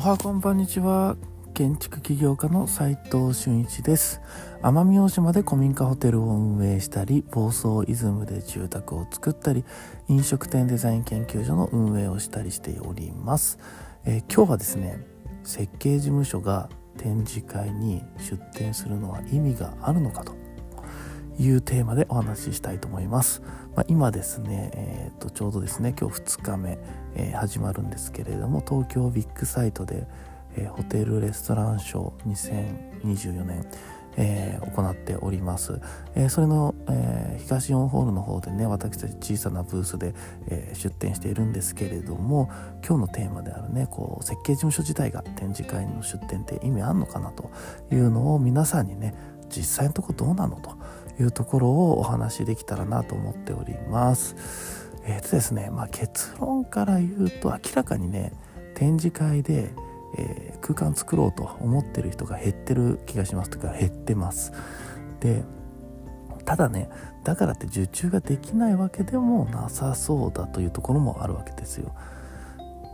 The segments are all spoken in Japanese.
おはこんばんにちは。建築起業家の斉藤俊一です。奄美大島で古民家ホテルを運営したり房総イズムで住宅を作ったり飲食店デザイン研究所の運営をしたりしております、えー、今日はですね設計事務所が展示会に出展するのは意味があるのかと。いうテーマでお話ししたいと思います。まあ、今ですね、えー、とちょうどですね今日2日目、えー、始まるんですけれども東京ビッグサイトで、えー、ホテルレストランショー2024年、えー、行っております、え、それの、え、東4ホールの方でね私たち小さなブースで、え、出展しているんですけれども今日のテーマであるねこう設計事務所自体が展示会の出展って意味あんのかなというのを皆さんにね実際のとこどうなのというところをお話しできたらなと思っております。えーとですねまあ、結論から言うと明らかにね展示会で、えー、空間作ろうと思ってる人が減ってる気がしますというか減ってます。でただねだからって受注ができないわけでもなさそうだというところもあるわけですよ。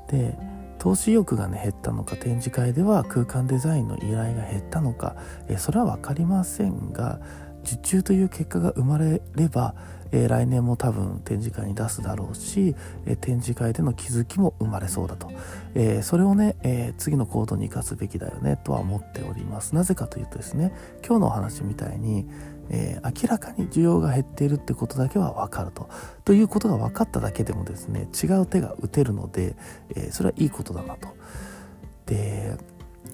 で投資意欲がね減ったのか展示会では空間デザインの依頼が減ったのか、えそれは分かりませんが受注という結果が生まれれば、えー、来年も多分展示会に出すだろうし、えー、展示会での気づきも生まれそうだと、えー、それをね、え次の行動に生かすべきだよねとは思っております。なぜかというとですね今日のお話みたいに、え明らかに需要が減っているってことだけは分かると。ということが分かっただけでもですね違う手が打てるので、えそれはいいことだなと。で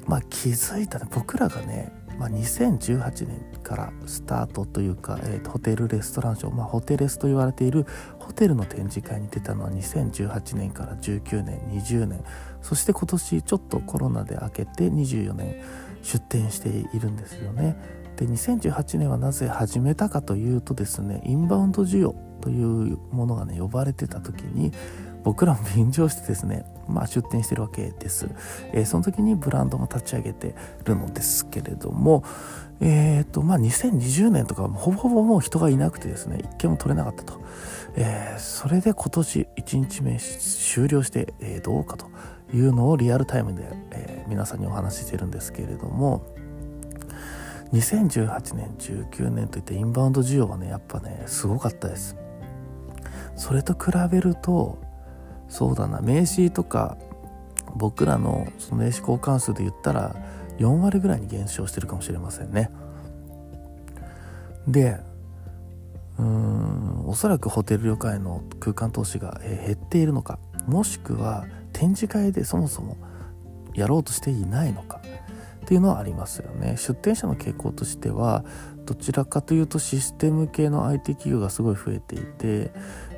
まあ気づいたね僕らがねまあ、2018年からスタートというか、えー、ホテルレストランショー、まあ、ホテレスと言われているホテルの展示会に出たのは2018年から19年20年そして今年ちょっとコロナで明けて24年出店しているんですよね。で2018年はなぜ始めたかというとですねインバウンド需要というものがね呼ばれてた時に僕らも便乗してですね、まあ、出店してるわけです、えー、その時にブランドも立ち上げてるのですけれどもえっ、とまあ2020年とかほぼほぼもう人がいなくてですね一件も取れなかったと、えー、それで今年1日目終了して、えどうかというのをリアルタイムで、え皆さんにお話ししてるんですけれども2018年19年といってインバウンド需要はねやっぱねすごかったです。それと比べるとそうだな。名刺とか僕らのその名刺交換数で言ったら4割ぐらいに減少してるかもしれませんね。でうーんおそらくホテル旅館への空間投資が減っているのかもしくは展示会でそもそもやろうとしていないのかっていうのはありますよね。出店者の傾向としてはどちらかというとシステム系の IT 企業がすごい増えていて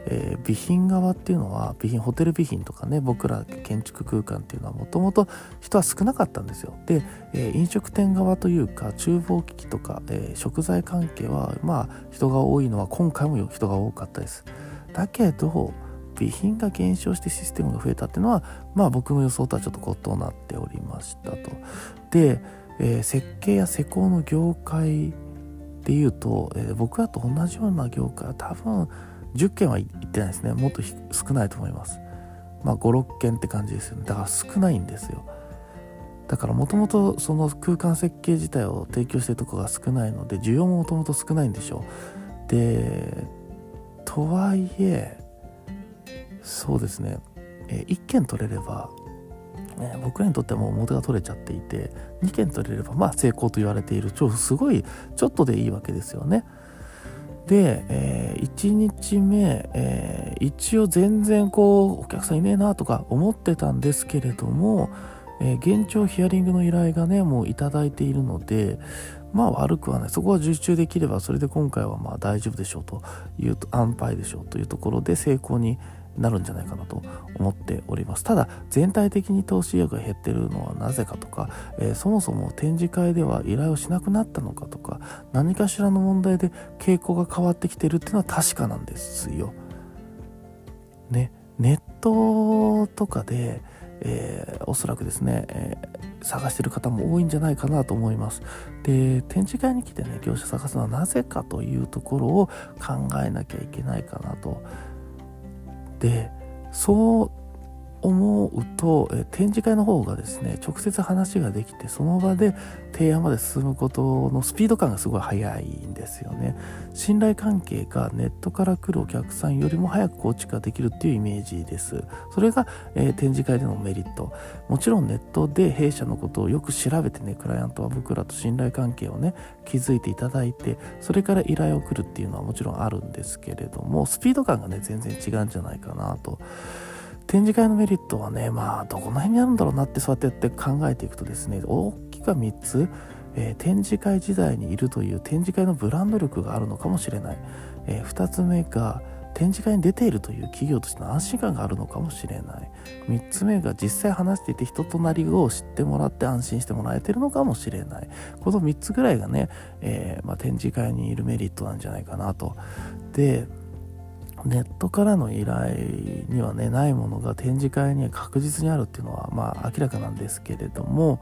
えー、備品側っていうのは備品ホテル備品とかね僕ら建築空間っていうのはもともと人は少なかったんですよ。で、えー、飲食店側というか厨房機器とか、えー、食材関係はまあ人が多いのは今回も人が多かったです。だけど備品が減少してシステムが増えたっていうのはまあ僕の予想とはちょっと異なっておりましたと。で、え設計や施工の業界でいうと、え僕らと同じような業界は多分10件は行ってないですね。もっと少ないと思います。まあ56件って感じですよね。だから少ないんですよ。だからもともとその空間設計自体を提供してるとこが少ないので需要ももともと少ないんでしょう。でとはいえそうですね、え1件取れれば、え僕らにとってはもう元が取れちゃっていて2件取れればまあ成功と言われている。超すごいちょっとでいいわけですよね。で、えー、1日目、えー、一応全然こうお客さんいねえなとか思ってたんですけれども、えー、現状ヒアリングの依頼がねもういただいているのでまあ悪くはない。そこは受注できればそれで今回はまあ大丈夫でしょうという安牌でしょうというところで成功になるんじゃないかなと思っておりますただ全体的に投資意欲が減ってるのはなぜかとか、えー、そもそも展示会では依頼をしなくなったのかとか何かしらの問題で傾向が変わってきてるっていうのは確かなんですよ。ね、ネットとかで、えー、おそらくですね、えー、探してる方も多いんじゃないかなと思います。で展示会に来てね業者探すのはなぜかというところを考えなきゃいけないかなと。でそう思うと、展示会の方がですね直接話ができてその場で提案まで進むことのスピード感がすごい速いんですよね。信頼関係がネットから来るお客さんよりも早く構築ができるっていうイメージです。それが、えー、展示会でのメリット。もちろんネットで弊社のことをよく調べてねクライアントは僕らと信頼関係をね築いていただいてそれから依頼を来るっていうのはもちろんあるんですけれどもスピード感がね全然違うんじゃないかなと。展示会のメリットはねまあどこの辺にあるんだろうなってそうやって考えていくとですね大きくは3つ、えー、展示会時代にいるという展示会のブランド力があるのかもしれない、えー、2つ目が展示会に出ているという企業としての安心感があるのかもしれない。3つ目が実際話していて人となりを知ってもらって安心してもらえてるのかもしれない。この3つぐらいがね、えー、まあ、展示会にいるメリットなんじゃないかなと。でネットからの依頼にはねないものが展示会には確実にあるっていうのはまあ明らかなんですけれども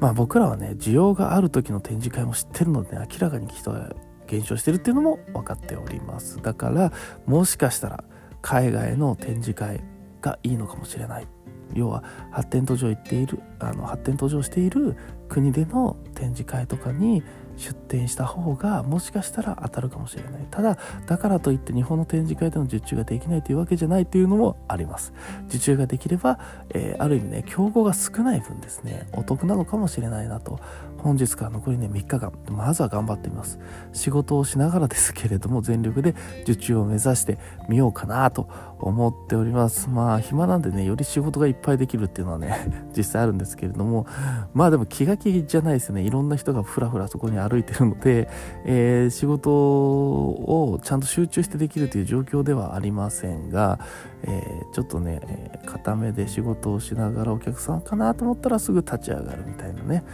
まあ僕らはね需要がある時の展示会も知ってるので、ね、明らかに人が減少してるっていうのも分かっております。だからもしかしたら海外の展示会がいいのかもしれない。要は発展途上行っているあの発展途上している国での展示会とかに出展した方がもしかしたら当たるかもしれない。ただだからといって日本の展示会での受注ができないというわけじゃないというのもあります。受注ができれば、えー、ある意味ね競合が少ない分ですねお得なのかもしれないなと。本日から残りね3日間。まずは頑張ってみます。仕事をしながらですけれども全力で受注を目指してみようかなと思っております。まあ暇なんでねより仕事がいっぱいできるっていうのはね 実際あるんですけれども。まあでも気が気じゃないですよね。いろんな人がふらふらそこに歩いてるので、えー、仕事をちゃんと集中してできるという状況ではありませんが、えー、ちょっとね、えー、固めで仕事をしながらお客さんかなと思ったらすぐ立ち上がるみたいなね。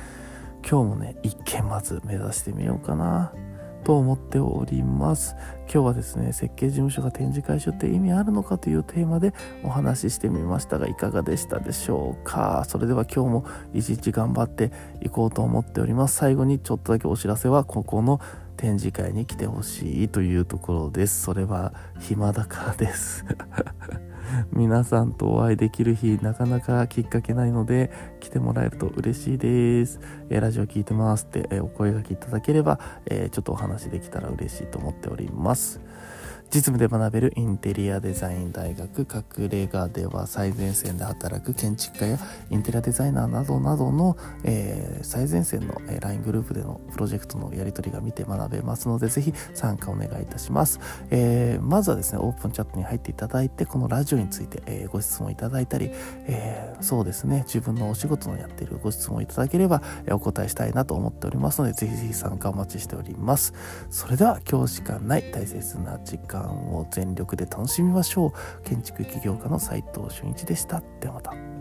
今日もね一件まず目指してみようかな。と思っております。今日はですね設計事務所が展示会所って意味あるのかというテーマでお話ししてみましたがいかがでしたでしょうか。それでは今日も一日頑張っていこうと思っております。最後にちょっとだけお知らせはここの展示会に来てほしいというところです。それは暇だからです。皆さんとお会いできる日なかなかきっかけないので来てもらえると嬉しいです、えー、ラジオ聞いてますって、えー、お声がけいただければ、えー、ちょっとお話できたら嬉しいと思っております。実務で学べるインテリアデザイン大学隠れ家では最前線で働く建築家やインテリアデザイナーなどなどの、えー、最前線の、LINE グループでのプロジェクトのやり取りが見て学べますのでぜひ参加お願いいたします、えー、まずはですねオープンチャットに入っていただいてこのラジオについて、えご質問いただいたり、えそうですね自分のお仕事のやっているご質問いただければ、お答えしたいなと思っておりますのでぜひぜひ参加お待ちしております。それでは今日しかない大切な時間間を全力で楽しみましょう。建築起業家の斉藤俊一でした。ではまた。